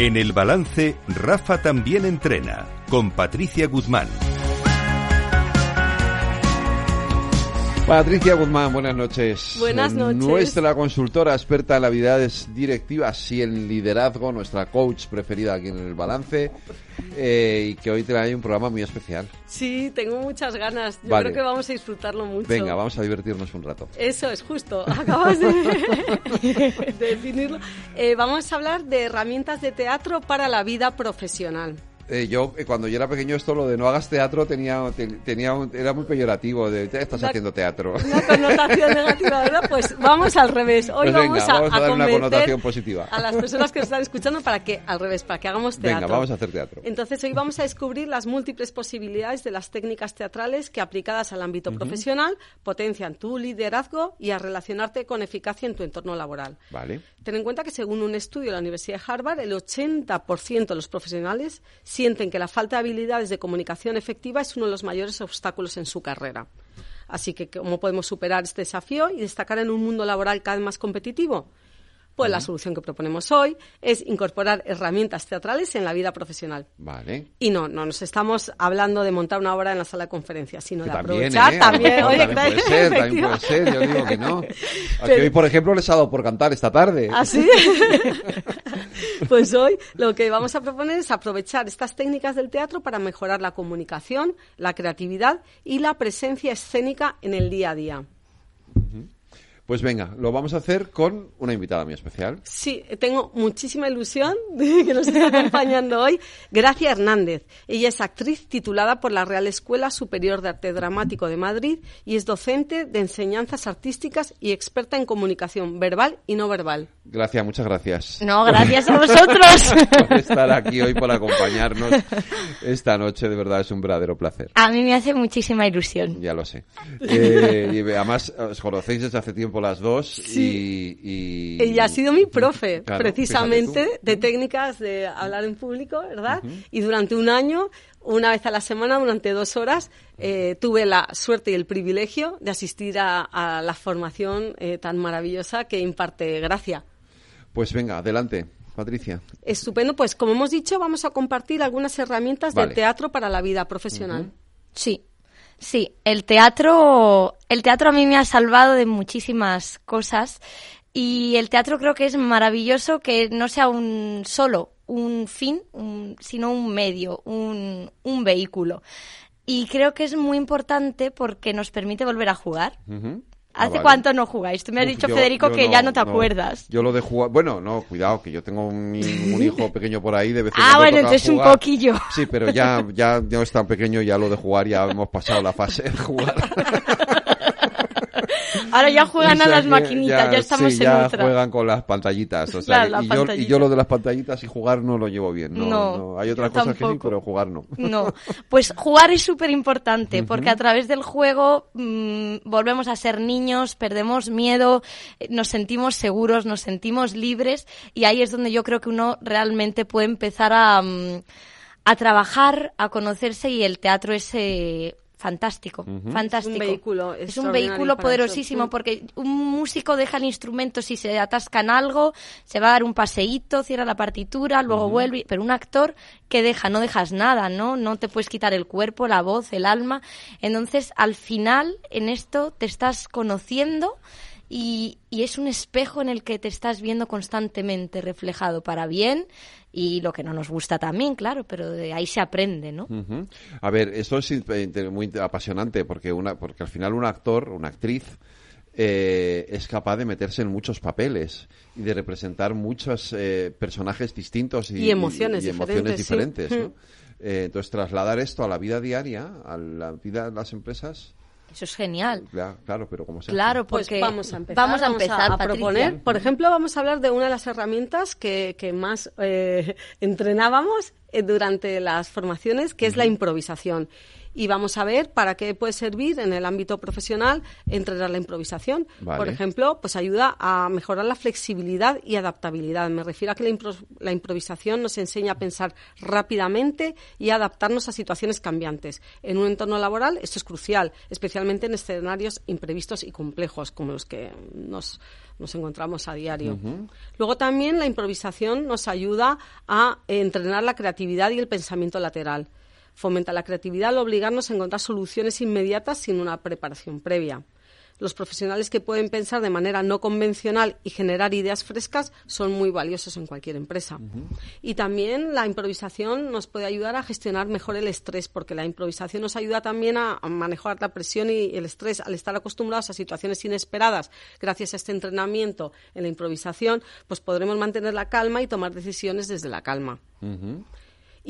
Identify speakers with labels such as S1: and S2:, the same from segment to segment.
S1: En el balance, Rafa también entrena, con Patricia Guzmán.
S2: Patricia Guzmán, buenas noches.
S3: Buenas noches.
S2: Nuestra consultora experta en habilidades directivas y en liderazgo, nuestra coach preferida aquí en el balance, eh, y que hoy trae un programa muy especial.
S3: Sí, tengo muchas ganas. Yo
S2: Vale.
S3: creo que vamos a disfrutarlo mucho.
S2: Venga, vamos a divertirnos un rato.
S3: Eso es justo. Acabas de, de definirlo. Eh, vamos a hablar de herramientas de teatro para la vida profesional.
S2: Eh, yo, eh, cuando yo era pequeño, esto lo de no hagas teatro tenía, te- tenía un- era muy peyorativo, de "Te estás haciendo teatro.
S3: Una connotación negativa, ¿verdad? Pues vamos al revés. Hoy
S2: Pues
S3: vamos,
S2: vamos a dar una connotación positiva.
S3: A las personas que nos están escuchando para que, al revés, para que hagamos teatro.
S2: Venga, vamos a hacer teatro.
S3: Entonces hoy vamos a descubrir las múltiples posibilidades de las técnicas teatrales que aplicadas al ámbito profesional potencian tu liderazgo y a relacionarte con eficacia en tu entorno laboral.
S2: Vale.
S3: Ten en cuenta que según un estudio de la Universidad de Harvard, el 80% de los profesionales sienten que la falta de habilidades de comunicación efectiva es uno de los mayores obstáculos en su carrera. Así que, ¿cómo podemos superar este desafío y destacar en un mundo laboral cada vez más competitivo? Pues la solución que proponemos hoy es incorporar herramientas teatrales en la vida profesional.
S2: Vale.
S3: Y no, no nos estamos hablando de montar una obra en la sala de conferencias, sino
S2: Que
S3: de
S2: también,
S3: aprovechar
S2: ¿eh?
S3: También.
S2: mejor
S3: oye,
S2: también
S3: que
S2: puede ser, también puede ser, yo digo que no. Hoy, por ejemplo, les ha dado por cantar esta tarde.
S3: ¿Así? pues hoy lo que vamos a proponer es aprovechar estas técnicas del teatro para mejorar la comunicación, la creatividad y la presencia escénica en el día a día.
S2: Pues venga, lo vamos a hacer con una invitada muy especial.
S3: Sí, tengo muchísima ilusión de que nos esté acompañando hoy Gracia Hernández. Ella es actriz titulada por la Real Escuela Superior de Arte Dramático de Madrid y es docente de enseñanzas artísticas y experta en comunicación verbal y no verbal.
S2: Gracias, muchas gracias.
S4: No, gracias a vosotros.
S2: por estar aquí hoy, por acompañarnos esta noche. De verdad es un verdadero placer.
S4: A mí me hace muchísima ilusión.
S2: Ya lo sé. Eh, y además, os conocéis desde hace tiempo las dos y, y...
S3: Ella ha sido mi profe,
S2: Claro,
S3: precisamente, de técnicas de hablar en público, ¿verdad? Y durante un año, una vez a la semana, durante dos horas, eh, tuve la suerte y el privilegio de asistir a, a la formación eh, tan maravillosa que imparte Gracia.
S2: Pues venga, adelante, Patricia.
S3: Estupendo, pues como hemos dicho, vamos a compartir algunas herramientas
S2: Vale.
S3: del teatro para la vida profesional.
S4: Sí, sí. El teatro, el teatro a mí me ha salvado de muchísimas cosas y el teatro creo que es maravilloso que no sea un solo un fin, un- sino un medio, un, un vehículo. Y creo que es muy importante porque nos permite volver a jugar. ¿Hace
S2: vale.
S4: cuánto no jugáis? Tú me has
S2: Uf,
S4: dicho,
S2: yo-
S4: Federico,
S2: yo
S4: que
S2: no,
S4: ya no te acuerdas.
S2: Yo lo de jugar. Bueno, no, cuidado, que yo tengo un, un hijo pequeño por ahí. De vez en
S4: Ah,
S2: cuando
S4: bueno,
S2: toca
S4: entonces un
S2: jugar.
S4: poquillo.
S2: Sí, pero ya, ya no es tan pequeño, ya lo de jugar, ya hemos pasado la fase de jugar.
S4: Ahora ya juegan
S2: O
S4: a las maquinitas, ya, estamos
S2: sí,
S4: en
S2: ya
S4: otra.
S2: juegan con las pantallitas. O sea,
S4: Claro, la
S2: y, yo, y
S4: pantallita.
S2: yo lo de las pantallitas y jugar no lo llevo bien. No,
S4: No,
S2: no. Hay otras cosas que sí, pero jugar no.
S4: No, pues jugar es súper importante porque a través del juego mm, volvemos a ser niños, perdemos miedo, nos sentimos seguros, nos sentimos libres y ahí es donde yo creo que uno realmente puede empezar a, mm, a trabajar, a conocerse y el teatro es eh, fantástico, fantástico.
S3: Es un vehículo
S4: Es un vehículo poderosísimo
S3: eso.
S4: porque un músico deja el instrumento si se atasca en algo, se va a dar un paseíto, cierra la partitura, luego vuelve, pero un actor que deja, no dejas nada, ¿no? No te puedes quitar el cuerpo, la voz, el alma. Entonces, al final, en esto te estás conociendo y, y es un espejo en el que te estás viendo constantemente reflejado para bien y lo que no nos gusta también, claro, pero de ahí se aprende, ¿no?
S2: A ver, esto es muy apasionante porque una, porque al final un actor, una actriz, eh, es capaz de meterse en muchos papeles y de representar muchos eh, personajes distintos y,
S3: Y emociones
S2: y emociones
S3: diferentes, sí.
S2: diferentes. ¿no? Eh, entonces, trasladar esto a la vida diaria, a la vida de las empresas,
S4: Eso es genial.
S2: ya, claro, pero ¿cómo se hace?
S4: Claro,
S3: Pues vamos a empezar.
S4: Vamos a, empezar,
S3: a, proponer. Por ejemplo, vamos a hablar de una de las herramientas que, que más eh, entrenábamos eh, durante las formaciones, que es la improvisación. Y vamos a ver para qué puede servir en el ámbito profesional entrenar la improvisación.
S2: Vale.
S3: Por ejemplo, pues ayuda a mejorar la flexibilidad y adaptabilidad. Me refiero a que la, impro- la improvisación nos enseña a pensar rápidamente y a adaptarnos a situaciones cambiantes. En un entorno laboral esto es crucial, especialmente en escenarios imprevistos y complejos como los que nos, nos encontramos a diario. Luego también la improvisación nos ayuda a entrenar la creatividad y el pensamiento lateral. Fomenta la creatividad al obligarnos a encontrar soluciones inmediatas sin una preparación previa. Los profesionales que pueden pensar de manera no convencional y generar ideas frescas son muy valiosos en cualquier empresa. Y también la improvisación nos puede ayudar a gestionar mejor el estrés, porque la improvisación nos ayuda también a, a manejar la presión y el estrés. Al estar acostumbrados a situaciones inesperadas, gracias a este entrenamiento en la improvisación, pues podremos mantener la calma y tomar decisiones desde la calma.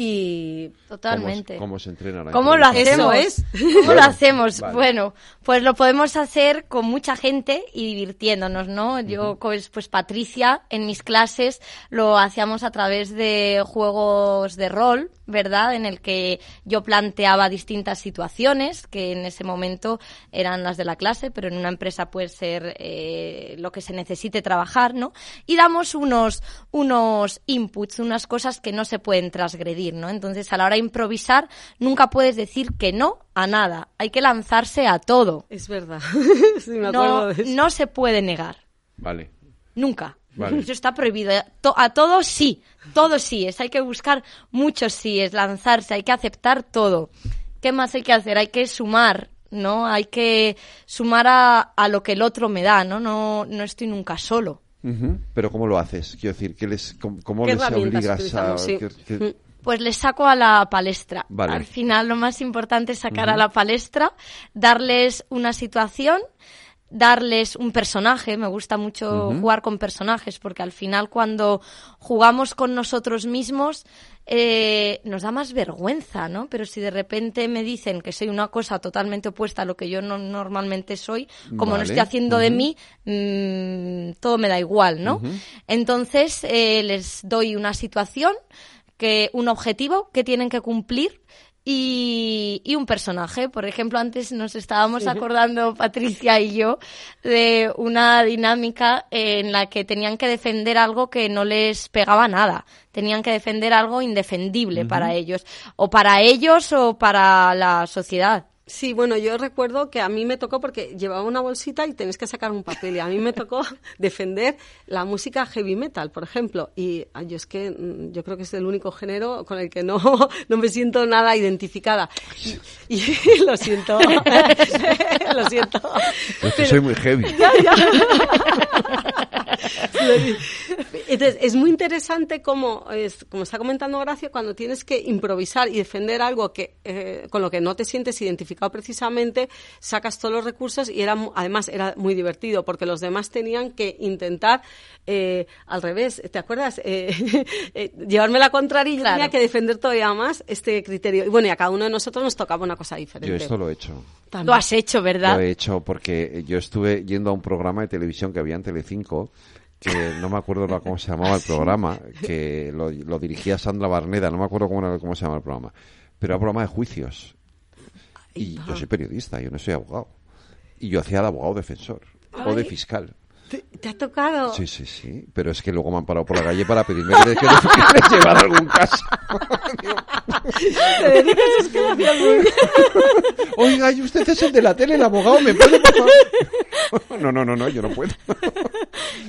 S3: Y
S4: Totalmente.
S2: ¿Cómo, se entrena la
S4: ¿Cómo lo?
S3: Eso
S4: hacemos?
S3: es.
S4: ¿Cómo lo hacemos?
S2: vale.
S4: Bueno, pues lo podemos hacer con mucha gente y divirtiéndonos, ¿no? Yo, pues, pues Patricia, en mis clases lo hacíamos a través de juegos de rol, ¿verdad? En el que yo planteaba distintas situaciones que en ese momento eran las de la clase, pero en una empresa puede ser eh, lo que se necesite trabajar, ¿no? Y damos unos, unos inputs, unas cosas que no se pueden transgredir, ¿no? Entonces, a la hora de improvisar, nunca puedes decir que no a nada. Hay que lanzarse a todo.
S3: es verdad. sí, me acuerdo
S4: No,
S3: de eso.
S4: no se puede negar.
S2: Vale.
S4: Nunca.
S2: Vale.
S4: Eso está prohibido. A todo sí, todo sí es. Hay que buscar muchos sí, es lanzarse, hay que aceptar todo. ¿Qué más hay que hacer? Hay que sumar, ¿no? Hay que sumar a, a lo que el otro me da, ¿no? No, no estoy nunca solo.
S2: Pero ¿cómo lo haces? Quiero decir, ¿qué les, ¿cómo, cómo
S3: ¿Qué
S2: les obligas a...?
S3: utilizamos? Sí.
S2: que- que-
S4: Pues les saco a la palestra.
S2: Vale.
S4: Al final lo más importante es sacar a la palestra, darles una situación, darles un personaje. Me gusta mucho jugar con personajes porque al final cuando jugamos con nosotros mismos eh, nos da más vergüenza, ¿no? Pero si de repente me dicen que soy una cosa totalmente opuesta a lo que yo no, normalmente soy, como
S2: Vale.
S4: no estoy haciendo de mí, mm, todo me da igual, ¿no? Entonces eh, les doy una situación que un objetivo que tienen que cumplir y, y un personaje. Por ejemplo, antes nos estábamos acordando, Patricia y yo, de una dinámica en la que tenían que defender algo que no les pegaba nada. Tenían que defender algo indefendible para ellos. O para ellos o para la sociedad.
S3: Sí, bueno, yo recuerdo que a mí me tocó porque llevaba una bolsita y tenés que sacar un papel y a mí me tocó defender la música heavy metal, por ejemplo. Y ah, yo es que mm, yo creo que es el único género con el que no, no me siento nada identificada. Y, y lo siento, lo siento.
S2: Yo es que soy muy heavy.
S3: Entonces, es muy interesante como, es, como está comentando Gracia, cuando tienes que improvisar y defender algo que eh, con lo que no te sientes identificado precisamente, sacas todos los recursos y era mu- además era muy divertido porque los demás tenían que intentar eh, al revés, ¿te acuerdas? Eh, eh, llevarme la contraria y yo
S4: Claro.
S3: tenía que defender todavía más este criterio. Y bueno, y a cada uno de nosotros nos tocaba una cosa diferente.
S2: Yo esto lo he hecho.
S3: También.
S4: Lo has hecho, ¿verdad?
S2: Lo he hecho porque yo estuve yendo a un programa de televisión que había en Telecinco que no me acuerdo cómo se llamaba el programa, que lo, lo dirigía Sandra Barneda, no me acuerdo cómo, era- cómo se llama el programa, pero era un programa de juicios. Y yo soy periodista, yo no soy abogado. Y yo hacía de abogado defensor o de fiscal.
S3: ¿Te, te ha tocado?
S2: Sí, sí, sí. Pero es que luego me han parado por la calle para pedirme que les, que les- que les llevara algún caso.
S3: Federico, eso es que lo hacías muy bien.
S2: Oiga, ¿y usted es el de la tele, el abogado? ¿Me puede, por favor? No, no, no, no, yo no puedo.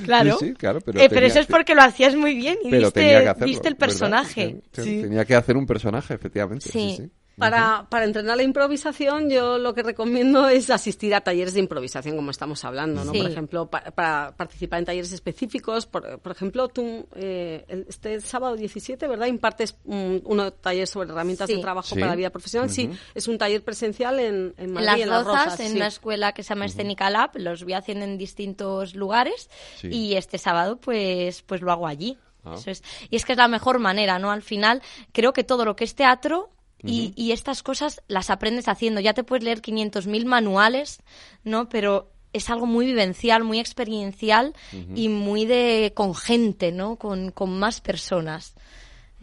S4: Claro.
S2: Sí, sí, claro, pero
S4: Eh, pero eso es
S2: que-
S4: porque lo hacías muy bien y
S2: Pero
S4: viste,
S2: tenía que hacerlo.
S4: viste el personaje.
S3: Sí.
S2: Tenía que hacer un personaje, efectivamente. Sí,
S4: Sí.
S2: sí.
S3: Para, para entrenar la improvisación, yo lo que recomiendo es asistir a talleres de improvisación, como estamos hablando, ¿no?
S4: Sí.
S3: Por ejemplo, pa- para participar en talleres específicos. Por, por ejemplo, tú, eh, el- este sábado 17, ¿verdad? Impartes un, uno taller sobre herramientas
S4: Sí.
S3: de trabajo
S2: Sí.
S3: para la vida profesional. Sí, es un taller presencial en, en
S4: En
S3: Madrid,
S4: las Rozas,
S3: Rozas,
S4: en
S3: sí.
S4: una escuela que se llama Escénica Lab, los voy haciendo en distintos lugares
S2: Sí.
S4: y este sábado pues pues lo hago allí.
S2: Ah.
S4: Eso es. Y es que es la mejor manera, ¿no? Al final creo que todo lo que es teatro y, y estas cosas las aprendes haciendo. Ya te puedes leer 500.000 manuales, ¿no? Pero es algo muy vivencial, muy experiencial y muy de con gente, ¿no? Con, con más personas.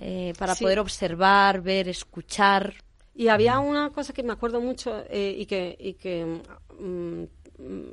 S4: eh, para
S3: Sí.
S4: poder observar, ver, escuchar.
S3: Y había una cosa que me acuerdo mucho eh, y que, y que mm, mm,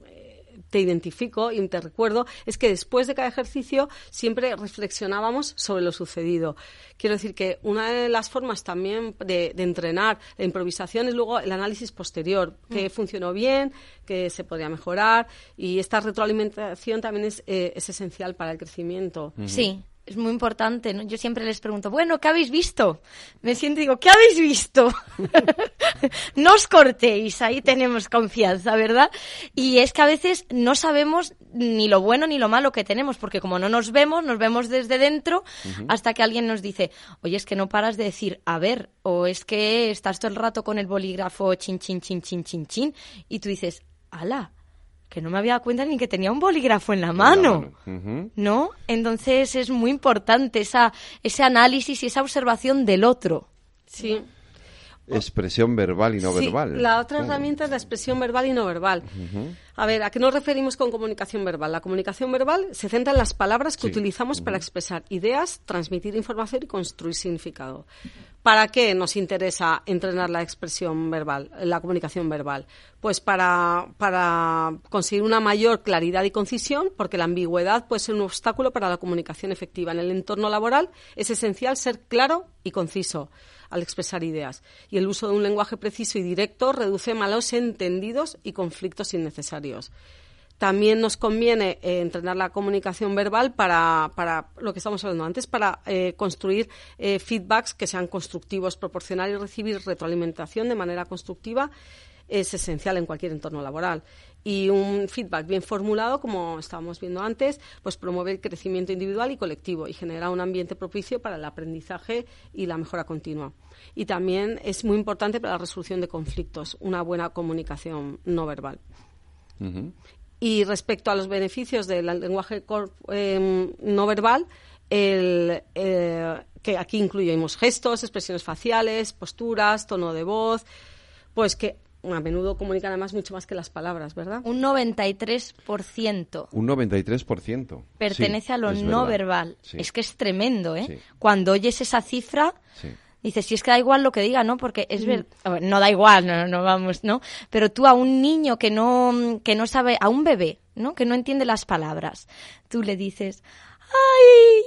S3: te identifico y te recuerdo es que después de cada ejercicio siempre reflexionábamos sobre lo sucedido. Quiero decir que una de las formas también de, entrenar la improvisación es luego el análisis posterior, que mm. funcionó bien, que se podría mejorar y esta retroalimentación también es, eh, es esencial para el crecimiento.
S4: Sí es muy importante, ¿no? Yo siempre les pregunto, bueno, ¿qué habéis visto? Me siento y digo, ¿qué habéis visto? no os cortéis, ahí tenemos confianza, ¿verdad? Y es que a veces no sabemos ni lo bueno ni lo malo que tenemos, porque como no nos vemos, nos vemos desde dentro hasta que alguien nos dice, oye, es que no paras de decir, a ver, o es que estás todo el rato con el bolígrafo chin, chin, chin, chin, chin, chin, y tú dices, ala, que no me había dado cuenta ni que tenía un bolígrafo en la mano, ¿no? Entonces es muy importante esa, ese análisis y esa observación del otro.
S3: Sí.
S2: Expresión verbal y no verbal.
S3: La otra herramienta es la expresión verbal y no verbal. A ver, ¿a qué nos referimos con comunicación verbal? La comunicación verbal se centra en las palabras que utilizamos para expresar ideas, transmitir información y construir significado. ¿Para qué nos interesa entrenar la expresión verbal, la comunicación verbal? Pues para, para conseguir una mayor claridad y concisión, porque la ambigüedad puede ser un obstáculo para la comunicación efectiva. En el entorno laboral es esencial ser claro y conciso al expresar ideas. Y el uso de un lenguaje preciso y directo reduce malos entendidos y conflictos innecesarios. También nos conviene eh, entrenar la comunicación verbal para, para, lo que estamos hablando antes, para eh, construir eh, feedbacks que sean constructivos, proporcionar y recibir retroalimentación de manera constructiva es esencial en cualquier entorno laboral. Y un feedback bien formulado, como estábamos viendo antes, pues promueve el crecimiento individual y colectivo y genera un ambiente propicio para el aprendizaje y la mejora continua. Y también es muy importante para la resolución de conflictos, una buena comunicación no verbal. Y respecto a los beneficios del lenguaje em, no verbal, el, eh, que aquí incluimos gestos, expresiones faciales, posturas, tono de voz, pues que a menudo comunican además mucho más que las palabras, ¿verdad?
S4: Un 93%.
S2: Un 93%.
S4: Pertenece a lo no verbal. Es que es tremendo, ¿eh? Cuando oyes esa cifra, Dices, si es que da igual lo que diga, ¿no? Porque es ver, no da igual, no, no vamos, ¿no? Pero tú a un niño que no, que no sabe, a un bebé, ¿no? Que no entiende las palabras, tú le dices, ¡ay!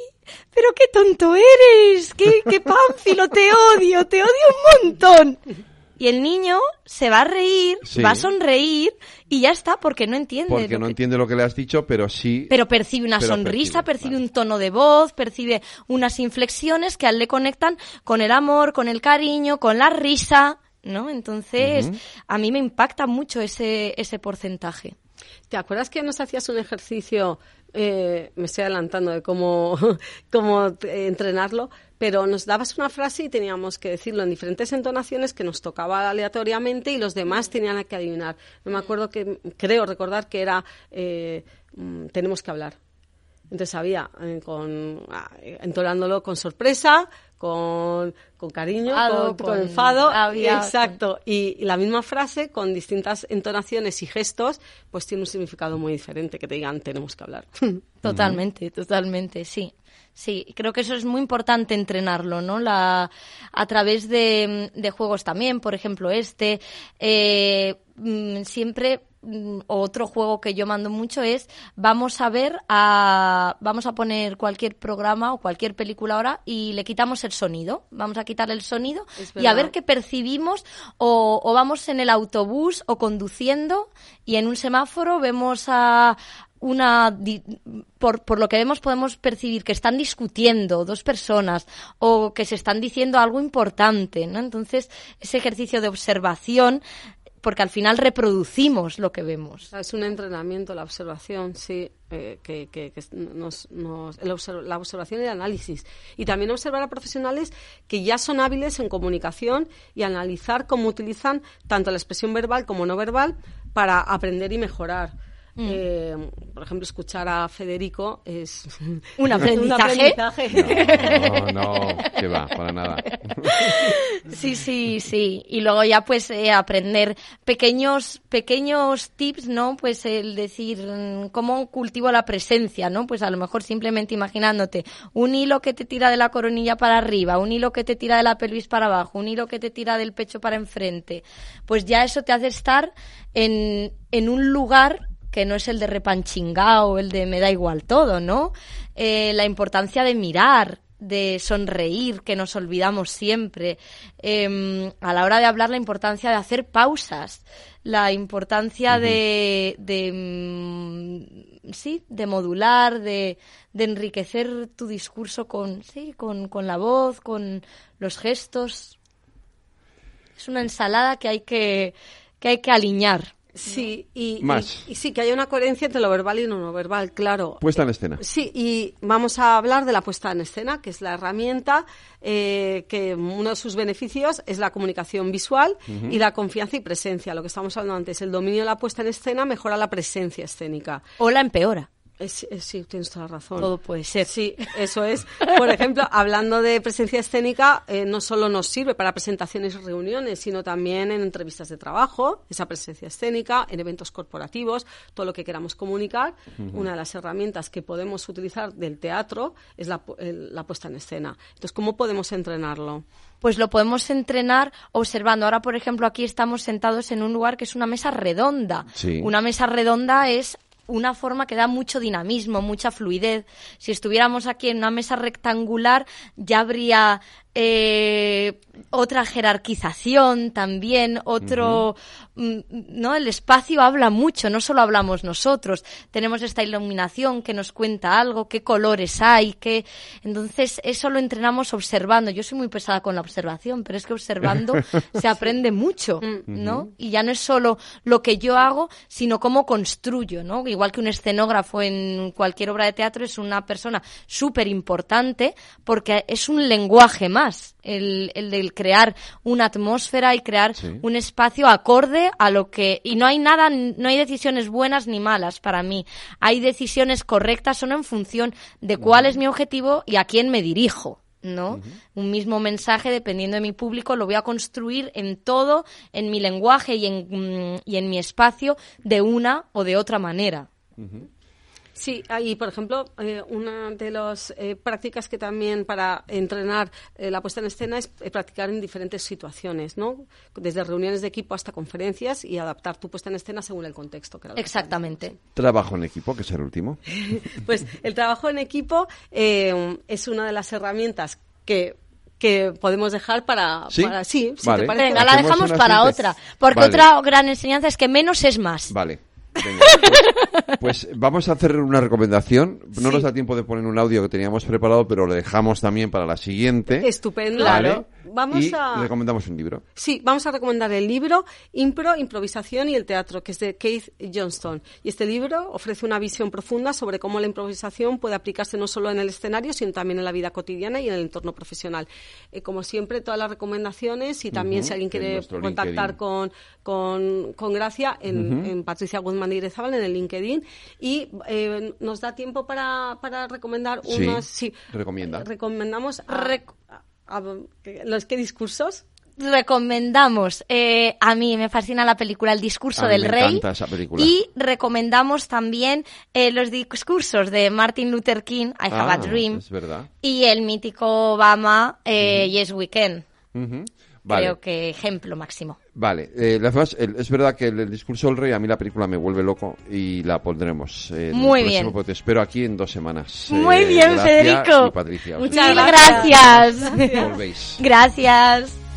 S4: Pero qué tonto eres, qué, qué pánfilo, te odio, te odio un montón y el niño se va a reír, va a sonreír y ya está, porque no entiende.
S2: Porque no entiende lo que le has dicho, pero sí.
S4: Pero percibe una sonrisa, percibe, un tono de voz, percibe unas inflexiones que a él le conectan con el amor, con el cariño, con la risa, ¿no? Entonces, a mí me impacta mucho ese, ese porcentaje.
S3: ¿Te acuerdas que nos hacías un ejercicio, eh, me estoy adelantando de cómo, cómo entrenarlo, pero nos dabas una frase y teníamos que decirlo en diferentes entonaciones que nos tocaba aleatoriamente y los demás tenían que adivinar. No me acuerdo que, creo recordar que era eh, mm, tenemos que hablar. Entonces había, eh, con, ah, entonándolo con sorpresa, con, con cariño, con, enfado. exacto. Y, y, la misma frase, con distintas entonaciones y gestos, pues tiene un significado muy diferente que te digan tenemos que hablar.
S4: Totalmente, totalmente, sí. Sí, creo que eso es muy importante entrenarlo, ¿no? La, a través de, de juegos también, por ejemplo, este. Eh, mm, siempre mm, otro juego que yo mando mucho es vamos a ver a vamos a poner cualquier programa o cualquier película ahora y le quitamos el sonido vamos a quitar el sonido y a ver qué percibimos o, o, vamos en el autobús o conduciendo y en un semáforo vemos a, una por, por lo que vemos podemos percibir que están discutiendo dos personas o que se están diciendo algo importante, ¿no? Entonces, ese ejercicio de observación porque al final reproducimos lo que vemos.
S3: Es un entrenamiento, la observación, sí, eh, que, que, nos, la observación y el análisis. Y también observar a profesionales que ya son hábiles en comunicación y analizar cómo utilizan tanto la expresión verbal como no verbal para aprender y mejorar Eh, por ejemplo, escuchar a Federico es
S4: un aprendizaje.
S2: No, no, que va, para nada.
S4: Sí, sí, sí. Y luego ya pues eh, aprender pequeños, pequeños tips, ¿no? Pues el decir mm, cómo cultivo la presencia, ¿no? Pues a lo mejor simplemente imaginándote un hilo que te tira de la coronilla para arriba, un hilo que te tira de la pelvis para abajo, un hilo que te tira del pecho para enfrente. Pues ya eso te hace estar en, en un lugar que no es el de repanchingao, el de me da igual todo, ¿no? Eh, la importancia de mirar, de sonreír, que nos olvidamos siempre. Em, a la hora de hablar, la importancia de hacer pausas, la importancia de, de mm, sí, de modular, de, de, enriquecer tu discurso con, sí, con, con la voz, con los gestos. Es una ensalada que hay que, que hay que alinear.
S3: Sí, y, y, sí, que haya una coherencia entre lo verbal y lo no verbal, claro.
S2: Puesta en escena.
S3: Sí, y vamos a hablar de la puesta en escena, que es la herramienta eh, que uno de sus beneficios es la comunicación visual y la confianza y presencia. Lo que estamos hablando antes, el dominio de la puesta en escena mejora la presencia escénica.
S4: O la empeora.
S3: Sí, tienes toda la razón.
S4: Todo puede ser.
S3: Sí, eso es. Por ejemplo, hablando de presencia escénica, eh, no solo nos sirve para presentaciones y reuniones, sino también en entrevistas de trabajo, esa presencia escénica, en eventos corporativos, todo lo que queramos comunicar. Una de las herramientas que podemos utilizar del teatro es la, la puesta en escena. Entonces, ¿cómo podemos entrenarlo?
S4: pues lo podemos entrenar observando. Ahora, por ejemplo, aquí estamos sentados en un lugar que es una mesa redonda.
S2: Sí.
S4: Una mesa redonda es una forma que da mucho dinamismo, mucha fluidez. Si estuviéramos aquí en una mesa rectangular, ya habría eh, otra jerarquización también, otro, mm, ¿no? El espacio habla mucho, no solo hablamos nosotros, tenemos esta iluminación que nos cuenta algo, qué colores hay, qué, entonces eso lo entrenamos observando. Yo soy muy pesada con la observación, pero es que observando se aprende mucho, ¿no? Y ya no es solo lo que yo hago, sino cómo construyo, ¿no? Igual que un escenógrafo en cualquier obra de teatro es una persona súper importante porque es un lenguaje más el, el del crear una atmósfera y crear
S2: Sí.
S4: un espacio acorde a lo que y no hay nada no hay decisiones buenas ni malas para mí hay decisiones correctas solo en función de cuál es mi objetivo y a quién me dirijo ¿no? Un mismo mensaje, dependiendo de mi público, lo voy a construir en todo, en mi lenguaje y en, mm, y en mi espacio, de una o de otra manera.
S3: Sí, y por ejemplo, eh, una de las eh, prácticas que también para entrenar eh, la puesta en escena es eh, practicar en diferentes situaciones, ¿no? Desde reuniones de equipo hasta conferencias y adaptar tu puesta en escena según el contexto. Que
S4: Exactamente.
S2: Trabajo en equipo, que es el último.
S3: Pues el trabajo en equipo eh, es una de las herramientas que que podemos dejar para
S2: ¿Sí?
S3: para- sí, si
S2: Vale.
S3: te parece.
S4: Venga, la dejamos para otra. Porque
S2: Vale.
S4: otra gran enseñanza es que menos es más.
S2: Vale. Venga, pues, pues vamos a hacer una recomendación. No
S3: Sí.
S2: nos da tiempo de poner un audio que teníamos preparado, pero lo dejamos también para la siguiente.
S3: Estupendo.
S2: Vale.
S3: Vamos
S2: y
S3: a
S2: recomendamos un libro.
S3: Sí, vamos a recomendar el libro Impro, Improvisación y el Teatro, que es de Keith Johnston. Y este libro ofrece una visión profunda sobre cómo la improvisación puede aplicarse no solo en el escenario, sino también en la vida cotidiana y en el entorno profesional. Eh, como siempre, todas las recomendaciones y también si alguien
S2: en
S3: quiere contactar
S2: LinkedIn.
S3: con, con, con Gracia en, en Patricia Guzmán de Irezábal en el LinkedIn. Y eh, nos da tiempo para, para recomendar
S2: Sí,
S3: unos... Sí,
S2: recomienda.
S3: Recomendamos a,
S4: Rec-
S3: a- a- ¿los qué discursos?
S4: Recomendamos, eh, a mí me fascina la película El discurso del
S2: me
S4: rey.
S2: encanta esa película.
S4: Y recomendamos también eh, los discursos de Martin Luther King, I Have
S2: Ah,
S4: a Dream,
S2: Es verdad.
S4: y el mítico Obama, eh, Yes We Can.
S2: Ujú. Vale.
S4: Creo que ejemplo máximo.
S2: Vale, eh, las demás, el- es verdad que el, el discurso del rey a mí la película me vuelve loco y la pondremos. eh,
S4: Muy bien.
S2: Te espero aquí en dos semanas.
S4: Muy
S2: Eh,
S4: bien, Federico.
S2: y Patricia.
S3: Muchas gracias.
S4: gracias.
S2: Volvéis.
S4: gracias.